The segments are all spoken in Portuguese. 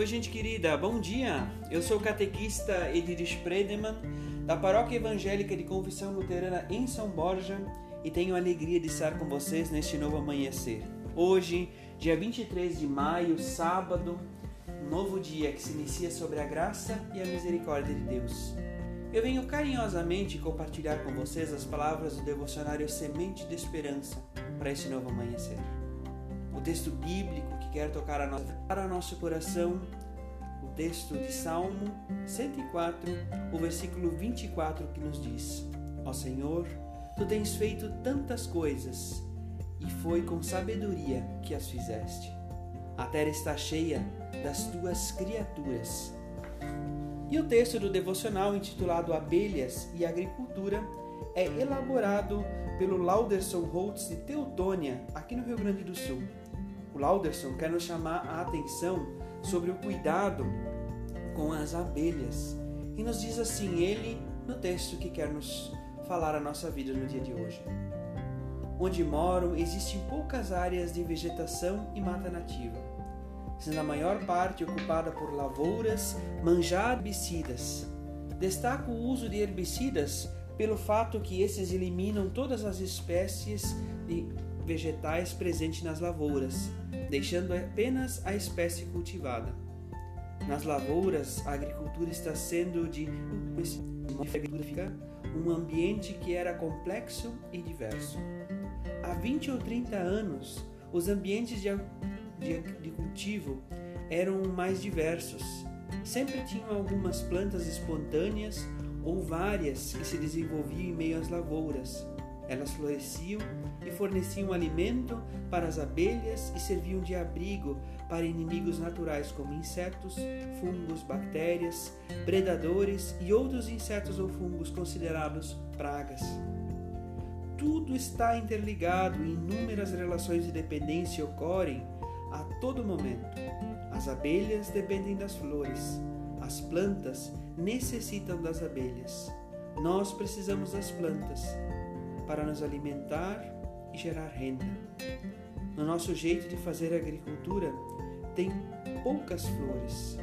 Oi, gente querida, bom dia! Eu sou o catequista Edir Spredeman, da Paróquia Evangélica de Confissão Luterana em São Borja, e tenho a alegria de estar com vocês neste novo amanhecer. Hoje, dia 23 de maio, sábado, novo dia que se inicia sobre a graça e a misericórdia de Deus. Eu venho carinhosamente compartilhar com vocês as palavras do devocionário Semente de Esperança para este novo amanhecer. O texto bíblico que quer tocar a nossa, para nosso coração, o texto de Salmo 104, o versículo 24 que nos diz: Ó Senhor, tu tens feito tantas coisas e foi com sabedoria que as fizeste. A terra está cheia das tuas criaturas. E o texto do devocional intitulado Abelhas e Agricultura é elaborado pelo Lauderson Holtz de Teutônia, aqui no Rio Grande do Sul. O Lauderson quer nos chamar a atenção sobre o cuidado com as abelhas e nos diz assim ele no texto que quer nos falar a nossa vida no dia de hoje. Onde moro existem poucas áreas de vegetação e mata nativa sendo a maior parte ocupada por lavouras, manjar herbicidas. Destaco o uso de herbicidas pelo fato que esses eliminam todas as espécies de vegetais presentes nas lavouras, deixando apenas a espécie cultivada. Nas lavouras, a agricultura está sendo de um ambiente que era complexo e diverso. Há 20 ou 30 anos, os ambientes de de, de cultivo eram mais diversos. Sempre tinham algumas plantas espontâneas ou várias que se desenvolviam em meio às lavouras. Elas floresciam e forneciam alimento para as abelhas e serviam de abrigo para inimigos naturais como insetos, fungos, bactérias, predadores e outros insetos ou fungos considerados pragas. Tudo está interligado e inúmeras relações de dependência ocorrem a todo momento. As abelhas dependem das flores, as plantas necessitam das abelhas. Nós precisamos das plantas para nos alimentar e gerar renda. No nosso jeito de fazer agricultura, tem poucas flores.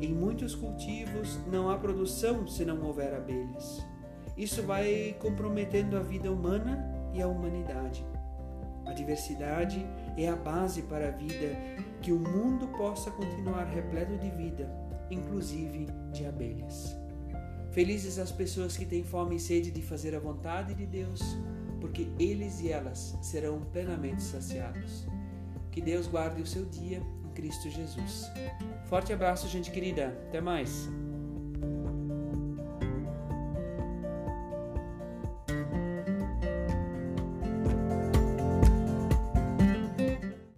Em muitos cultivos não há produção se não houver abelhas. Isso vai comprometendo a vida humana e a humanidade. A diversidade é a base para a vida, que o mundo possa continuar repleto de vida, inclusive de abelhas. Felizes as pessoas que têm fome e sede de fazer a vontade de Deus, porque eles e elas serão plenamente saciados. Que Deus guarde o seu dia em Cristo Jesus. Forte abraço, gente querida. Até mais.